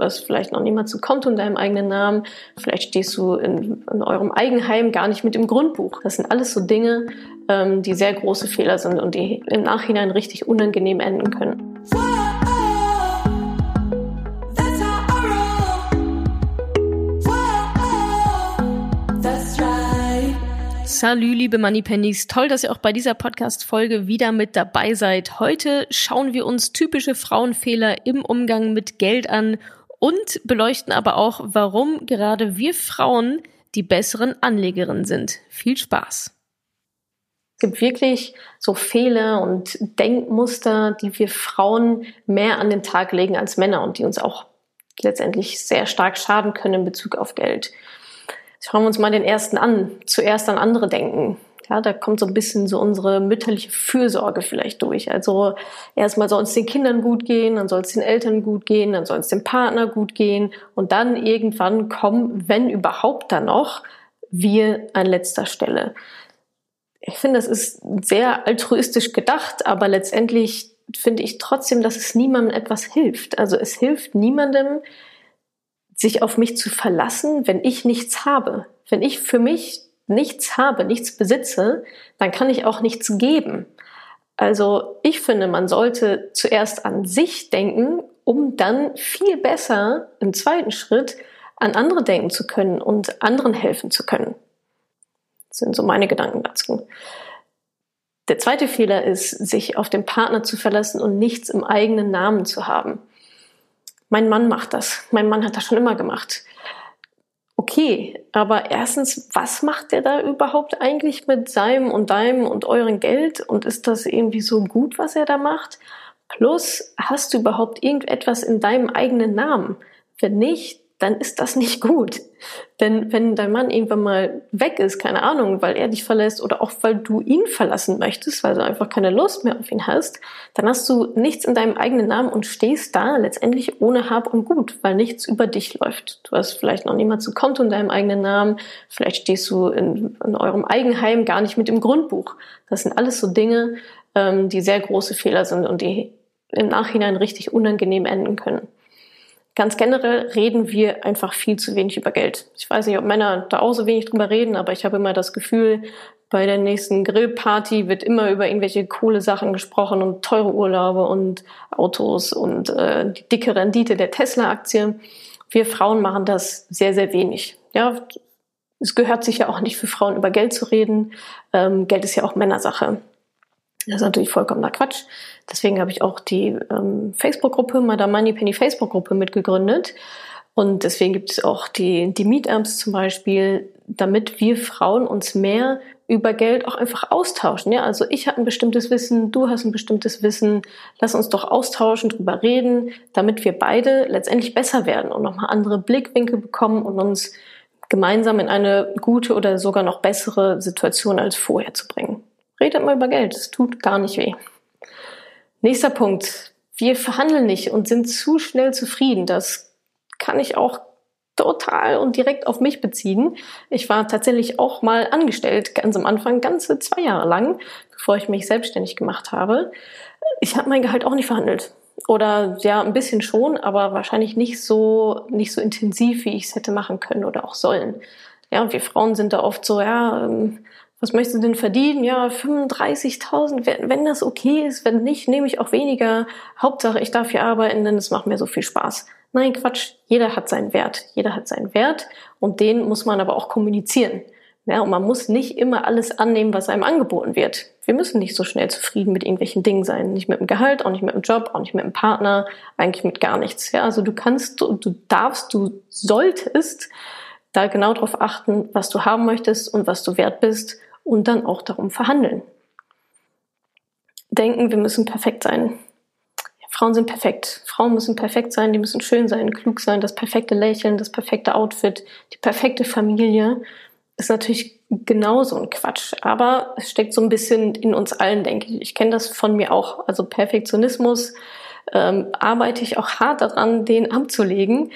Hast vielleicht noch niemand zu Konto in deinem eigenen Namen. Vielleicht stehst du in, in eurem Eigenheim gar nicht mit im Grundbuch. Das sind alles so Dinge, ähm, die sehr große Fehler sind und die im Nachhinein richtig unangenehm enden können. Salü, liebe Moneypennies. Toll, dass ihr auch bei dieser Podcast-Folge wieder mit dabei seid. Heute schauen wir uns typische Frauenfehler im Umgang mit Geld an und beleuchten aber auch, warum gerade wir Frauen die besseren Anlegerinnen sind. Viel Spaß. Es gibt wirklich so Fehler und Denkmuster, die wir Frauen mehr an den Tag legen als Männer und die uns auch letztendlich sehr stark schaden können in Bezug auf Geld. Schauen wir uns mal den ersten an. Zuerst an andere denken. Ja, da kommt so ein bisschen so unsere mütterliche Fürsorge vielleicht durch. Also erstmal soll es den Kindern gut gehen, dann soll es den Eltern gut gehen, dann soll es dem Partner gut gehen und dann irgendwann kommen, wenn überhaupt dann noch, wir an letzter Stelle. Ich finde, das ist sehr altruistisch gedacht, aber letztendlich finde ich trotzdem, dass es niemandem etwas hilft. Also es hilft niemandem, sich auf mich zu verlassen, wenn ich nichts habe. Wenn ich für mich nichts habe, nichts besitze, dann kann ich auch nichts geben. Also ich finde, man sollte zuerst an sich denken, um dann viel besser im zweiten Schritt an andere denken zu können und anderen helfen zu können. Das sind so meine Gedanken dazu. Der zweite Fehler ist, sich auf den Partner zu verlassen und nichts im eigenen Namen zu haben mein Mann macht das. Mein Mann hat das schon immer gemacht. Okay, aber erstens, was macht der da überhaupt eigentlich mit seinem und deinem und eurem Geld? Und ist das irgendwie so gut, was er da macht? Plus, hast du überhaupt irgendetwas in deinem eigenen Namen? Wenn nicht, dann ist das nicht gut. Denn wenn dein Mann irgendwann mal weg ist, keine Ahnung, weil er dich verlässt oder auch weil du ihn verlassen möchtest, weil du einfach keine Lust mehr auf ihn hast, dann hast du nichts in deinem eigenen Namen und stehst da letztendlich ohne Hab und Gut, weil nichts über dich läuft. Du hast vielleicht noch niemand zu Konto in deinem eigenen Namen, vielleicht stehst du in, in eurem Eigenheim gar nicht mit im Grundbuch. Das sind alles so Dinge, ähm, die sehr große Fehler sind und die im Nachhinein richtig unangenehm enden können. Ganz generell reden wir einfach viel zu wenig über Geld. Ich weiß nicht, ob Männer da auch so wenig drüber reden, aber ich habe immer das Gefühl, bei der nächsten Grillparty wird immer über irgendwelche coole Sachen gesprochen und teure Urlaube und Autos und äh, die dicke Rendite der Tesla-Aktie. Wir Frauen machen das sehr, sehr wenig. Ja, es gehört sich ja auch nicht für Frauen über Geld zu reden. Ähm, Geld ist ja auch Männersache. Das ist natürlich vollkommener Quatsch. Deswegen habe ich auch die ähm, Facebook-Gruppe, Madame Moneypenny Facebook-Gruppe mitgegründet. Und deswegen gibt es auch die, die Meetups zum Beispiel, damit wir Frauen uns mehr über Geld auch einfach austauschen. Ja, also ich habe ein bestimmtes Wissen, du hast ein bestimmtes Wissen. Lass uns doch austauschen, drüber reden, damit wir beide letztendlich besser werden und nochmal andere Blickwinkel bekommen und uns gemeinsam in eine gute oder sogar noch bessere Situation als vorher zu bringen. Redet mal über Geld, es tut gar nicht weh. Nächster Punkt. Wir verhandeln nicht und sind zu schnell zufrieden. Das kann ich auch total und direkt auf mich beziehen. Ich war tatsächlich auch mal angestellt, ganz am Anfang, ganze zwei Jahre lang, bevor ich mich selbstständig gemacht habe. Ich habe mein Gehalt auch nicht verhandelt. Oder ja, ein bisschen schon, aber wahrscheinlich nicht so, nicht so intensiv, wie ich es hätte machen können oder auch sollen. Ja, und wir Frauen sind da oft so, ja, ähm, was möchtest du denn verdienen? Ja, 35.000, wenn, wenn das okay ist, wenn nicht, nehme ich auch weniger. Hauptsache, ich darf hier arbeiten, denn es macht mir so viel Spaß. Nein, Quatsch, jeder hat seinen Wert. Jeder hat seinen Wert und den muss man aber auch kommunizieren. Ja, und man muss nicht immer alles annehmen, was einem angeboten wird. Wir müssen nicht so schnell zufrieden mit irgendwelchen Dingen sein. Nicht mit dem Gehalt, auch nicht mit dem Job, auch nicht mit dem Partner, eigentlich mit gar nichts. Ja, also du kannst, du, du darfst, du solltest da genau darauf achten, was du haben möchtest und was du wert bist und dann auch darum verhandeln. Denken, wir müssen perfekt sein. Ja, Frauen sind perfekt. Frauen müssen perfekt sein, die müssen schön sein, klug sein, das perfekte Lächeln, das perfekte Outfit, die perfekte Familie ist natürlich genauso ein Quatsch. Aber es steckt so ein bisschen in uns allen, denke ich. Ich kenne das von mir auch. Also Perfektionismus ähm, arbeite ich auch hart daran, den abzulegen.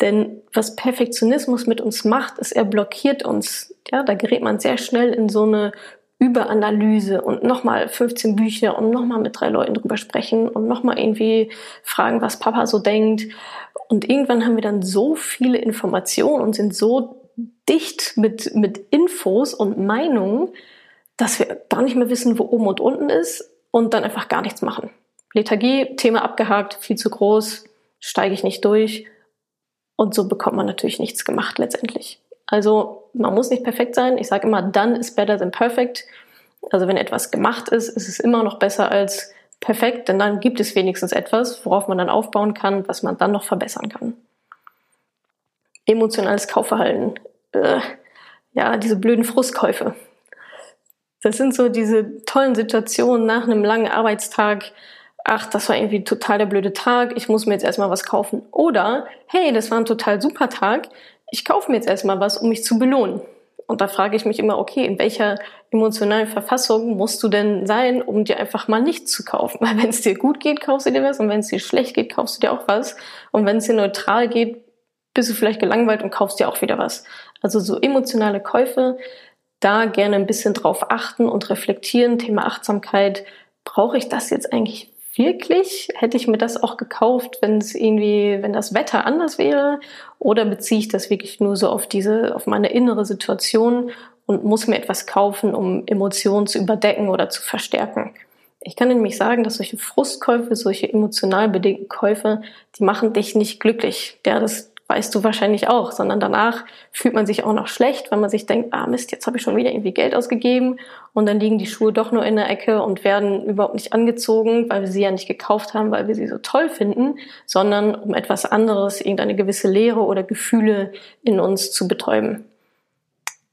Denn was Perfektionismus mit uns macht, ist, er blockiert uns. Ja, da gerät man sehr schnell in so eine Überanalyse und nochmal 15 Bücher und nochmal mit drei Leuten drüber sprechen und nochmal irgendwie fragen, was Papa so denkt. Und irgendwann haben wir dann so viele Informationen und sind so dicht mit, mit Infos und Meinungen, dass wir gar nicht mehr wissen, wo oben und unten ist und dann einfach gar nichts machen. Lethargie, Thema abgehakt, viel zu groß, steige ich nicht durch. Und so bekommt man natürlich nichts gemacht letztendlich. Also man muss nicht perfekt sein. Ich sage immer, done is better than perfect. Also wenn etwas gemacht ist, ist es immer noch besser als perfekt, denn dann gibt es wenigstens etwas, worauf man dann aufbauen kann, was man dann noch verbessern kann. Emotionales Kaufverhalten. Äh, ja, diese blöden Frustkäufe. Das sind so diese tollen Situationen nach einem langen Arbeitstag. Ach, das war irgendwie total der blöde Tag. Ich muss mir jetzt erstmal was kaufen. Oder, hey, das war ein total super Tag. Ich kaufe mir jetzt erstmal was, um mich zu belohnen. Und da frage ich mich immer, okay, in welcher emotionalen Verfassung musst du denn sein, um dir einfach mal nichts zu kaufen? Weil wenn es dir gut geht, kaufst du dir was und wenn es dir schlecht geht, kaufst du dir auch was. Und wenn es dir neutral geht, bist du vielleicht gelangweilt und kaufst dir auch wieder was. Also so emotionale Käufe, da gerne ein bisschen drauf achten und reflektieren. Thema Achtsamkeit. Brauche ich das jetzt eigentlich wirklich? Hätte ich mir das auch gekauft, wenn es irgendwie, wenn das Wetter anders wäre? Oder beziehe ich das wirklich nur so auf diese, auf meine innere Situation und muss mir etwas kaufen, um Emotionen zu überdecken oder zu verstärken? Ich kann nämlich sagen, dass solche Frustkäufe, solche emotional bedingten Käufe, die machen dich nicht glücklich. Ja, das weißt du wahrscheinlich auch, sondern danach fühlt man sich auch noch schlecht, weil man sich denkt, ah Mist, jetzt habe ich schon wieder irgendwie Geld ausgegeben und dann liegen die Schuhe doch nur in der Ecke und werden überhaupt nicht angezogen, weil wir sie ja nicht gekauft haben, weil wir sie so toll finden, sondern um etwas anderes, irgendeine gewisse Leere oder Gefühle in uns zu betäuben.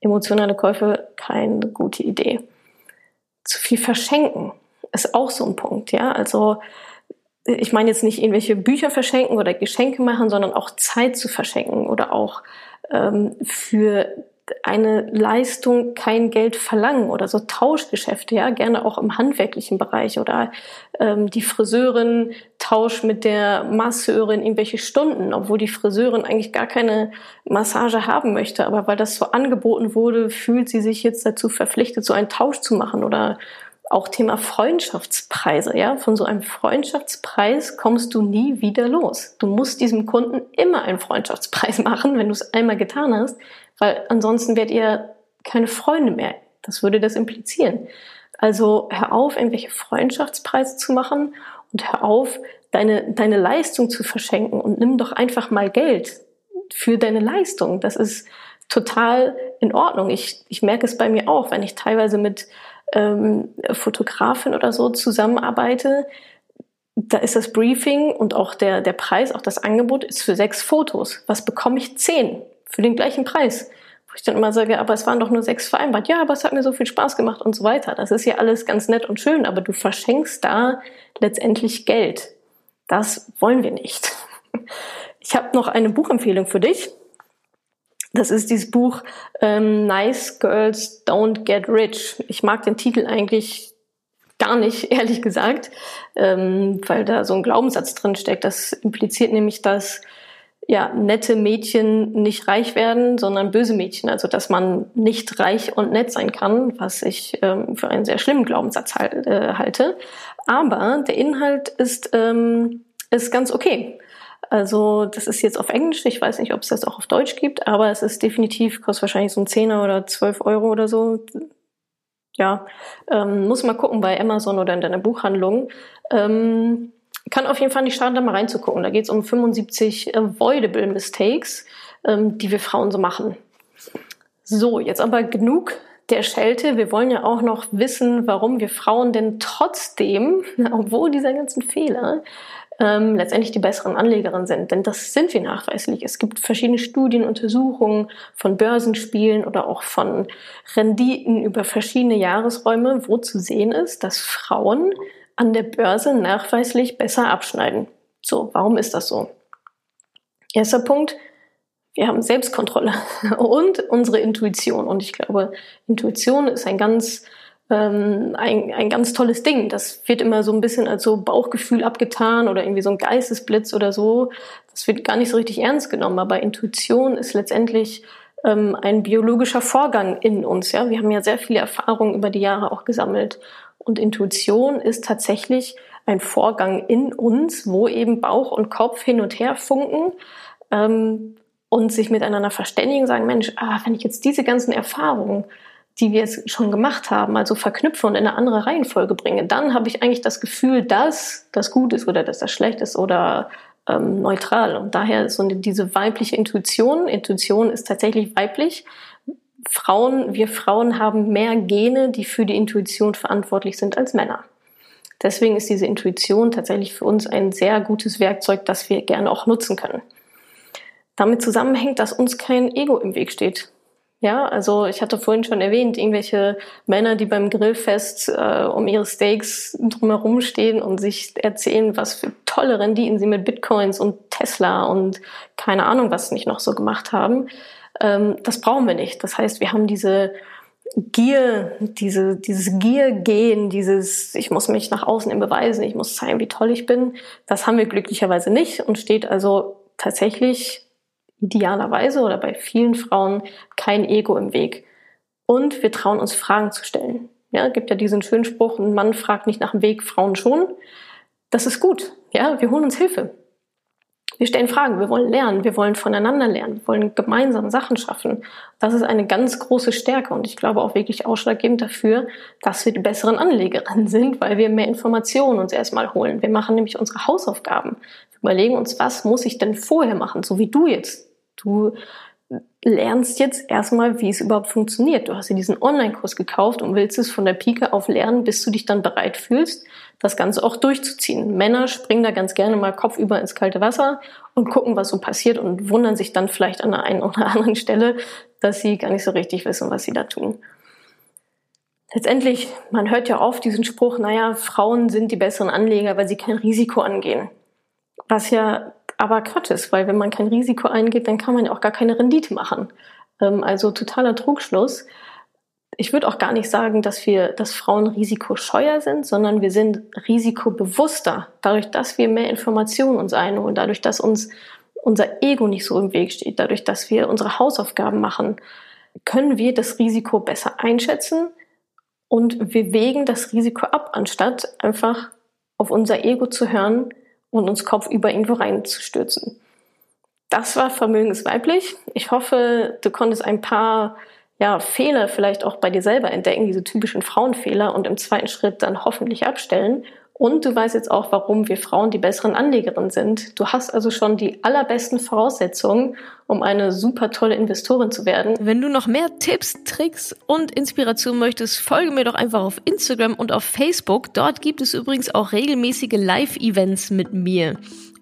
Emotionale Käufe, keine gute Idee. Zu viel verschenken ist auch so ein Punkt, ja. Also ich meine jetzt nicht irgendwelche Bücher verschenken oder Geschenke machen, sondern auch Zeit zu verschenken oder auch ähm, für eine Leistung kein Geld verlangen oder so Tauschgeschäfte, ja, gerne auch im handwerklichen Bereich oder ähm, die Friseurin tauscht mit der Masseurin irgendwelche Stunden, obwohl die Friseurin eigentlich gar keine Massage haben möchte, aber weil das so angeboten wurde, fühlt sie sich jetzt dazu verpflichtet, so einen Tausch zu machen oder auch Thema Freundschaftspreise, ja. Von so einem Freundschaftspreis kommst du nie wieder los. Du musst diesem Kunden immer einen Freundschaftspreis machen, wenn du es einmal getan hast, weil ansonsten werdet ihr keine Freunde mehr. Das würde das implizieren. Also hör auf, irgendwelche Freundschaftspreise zu machen und hör auf, deine, deine Leistung zu verschenken und nimm doch einfach mal Geld für deine Leistung. Das ist total in Ordnung. Ich, ich merke es bei mir auch, wenn ich teilweise mit ähm, Fotografin oder so zusammenarbeite, da ist das Briefing und auch der, der Preis, auch das Angebot ist für sechs Fotos. Was bekomme ich? Zehn für den gleichen Preis. Wo ich dann immer sage, aber es waren doch nur sechs vereinbart. Ja, aber es hat mir so viel Spaß gemacht und so weiter. Das ist ja alles ganz nett und schön, aber du verschenkst da letztendlich Geld. Das wollen wir nicht. Ich habe noch eine Buchempfehlung für dich. Das ist dieses Buch ähm, Nice Girls Don't Get Rich. Ich mag den Titel eigentlich gar nicht, ehrlich gesagt, ähm, weil da so ein Glaubenssatz drin steckt. Das impliziert nämlich, dass ja, nette Mädchen nicht reich werden, sondern böse Mädchen. Also, dass man nicht reich und nett sein kann, was ich ähm, für einen sehr schlimmen Glaubenssatz äh, halte. Aber der Inhalt ist, ähm, ist ganz okay. Also das ist jetzt auf Englisch. Ich weiß nicht, ob es das auch auf Deutsch gibt, aber es ist definitiv, kostet wahrscheinlich so ein Zehner oder zwölf Euro oder so. Ja, ähm, muss mal gucken bei Amazon oder in deiner Buchhandlung. Ähm, kann auf jeden Fall nicht schaden, da mal reinzugucken. Da geht es um 75 avoidable mistakes, ähm, die wir Frauen so machen. So, jetzt aber genug der Schelte. Wir wollen ja auch noch wissen, warum wir Frauen denn trotzdem, obwohl dieser ganzen Fehler, ähm, letztendlich die besseren Anlegerinnen sind. Denn das sind wir nachweislich. Es gibt verschiedene Studien, Untersuchungen von Börsenspielen oder auch von Renditen über verschiedene Jahresräume, wo zu sehen ist, dass Frauen an der Börse nachweislich besser abschneiden. So, warum ist das so? Erster Punkt, wir haben Selbstkontrolle und unsere Intuition. Und ich glaube, Intuition ist ein ganz ähm, ein, ein ganz tolles Ding. Das wird immer so ein bisschen als so Bauchgefühl abgetan oder irgendwie so ein Geistesblitz oder so. Das wird gar nicht so richtig ernst genommen. Aber Intuition ist letztendlich ähm, ein biologischer Vorgang in uns. Ja, wir haben ja sehr viele Erfahrungen über die Jahre auch gesammelt. Und Intuition ist tatsächlich ein Vorgang in uns, wo eben Bauch und Kopf hin und her funken ähm, und sich miteinander verständigen, sagen, Mensch, ah, wenn ich jetzt diese ganzen Erfahrungen, die wir jetzt schon gemacht haben, also verknüpfe und in eine andere Reihenfolge bringe, dann habe ich eigentlich das Gefühl, dass das gut ist oder dass das schlecht ist oder ähm, neutral. Und daher so diese weibliche Intuition, Intuition ist tatsächlich weiblich. Frauen, wir Frauen haben mehr Gene, die für die Intuition verantwortlich sind als Männer. Deswegen ist diese Intuition tatsächlich für uns ein sehr gutes Werkzeug, das wir gerne auch nutzen können. Damit zusammenhängt, dass uns kein Ego im Weg steht. Ja, also ich hatte vorhin schon erwähnt, irgendwelche Männer, die beim Grillfest äh, um ihre Steaks drumherum stehen und sich erzählen, was für tolle Renditen sie mit Bitcoins und Tesla und keine Ahnung, was nicht noch so gemacht haben. Ähm, das brauchen wir nicht. Das heißt, wir haben diese Gier, diese, dieses Gier-Gehen, dieses, ich muss mich nach außen beweisen, ich muss zeigen, wie toll ich bin, das haben wir glücklicherweise nicht und steht also tatsächlich idealerweise oder bei vielen Frauen kein Ego im Weg. Und wir trauen uns Fragen zu stellen. Ja, gibt ja diesen schönen Spruch, ein Mann fragt nicht nach dem Weg, Frauen schon. Das ist gut. Ja, wir holen uns Hilfe. Wir stellen Fragen, wir wollen lernen, wir wollen voneinander lernen, wir wollen gemeinsam Sachen schaffen. Das ist eine ganz große Stärke und ich glaube auch wirklich ausschlaggebend dafür, dass wir die besseren Anlegerinnen sind, weil wir mehr Informationen uns erstmal holen. Wir machen nämlich unsere Hausaufgaben. Wir überlegen uns, was muss ich denn vorher machen, so wie du jetzt. Du lernst jetzt erstmal, wie es überhaupt funktioniert. Du hast dir diesen Online-Kurs gekauft und willst es von der Pike auf lernen, bis du dich dann bereit fühlst, das Ganze auch durchzuziehen. Männer springen da ganz gerne mal kopfüber ins kalte Wasser und gucken, was so passiert und wundern sich dann vielleicht an der einen oder anderen Stelle, dass sie gar nicht so richtig wissen, was sie da tun. Letztendlich, man hört ja oft diesen Spruch, naja, Frauen sind die besseren Anleger, weil sie kein Risiko angehen. Was ja aber Quatsch ist, weil wenn man kein Risiko eingeht, dann kann man ja auch gar keine Rendite machen. Ähm, also totaler Trugschluss. Ich würde auch gar nicht sagen, dass wir, dass Frauen risikoscheuer sind, sondern wir sind risikobewusster, dadurch, dass wir mehr Informationen uns einholen, dadurch, dass uns unser Ego nicht so im Weg steht, dadurch, dass wir unsere Hausaufgaben machen, können wir das Risiko besser einschätzen und wir wägen das Risiko ab, anstatt einfach auf unser Ego zu hören und uns kopfüber irgendwo reinzustürzen. Das war vermögensweiblich. Ich hoffe, du konntest ein paar ja, Fehler vielleicht auch bei dir selber entdecken, diese typischen Frauenfehler und im zweiten Schritt dann hoffentlich abstellen und du weißt jetzt auch, warum wir Frauen die besseren Anlegerinnen sind. Du hast also schon die allerbesten Voraussetzungen, um eine super tolle Investorin zu werden. Wenn du noch mehr Tipps, Tricks und Inspiration möchtest, folge mir doch einfach auf Instagram und auf Facebook. Dort gibt es übrigens auch regelmäßige Live-Events mit mir.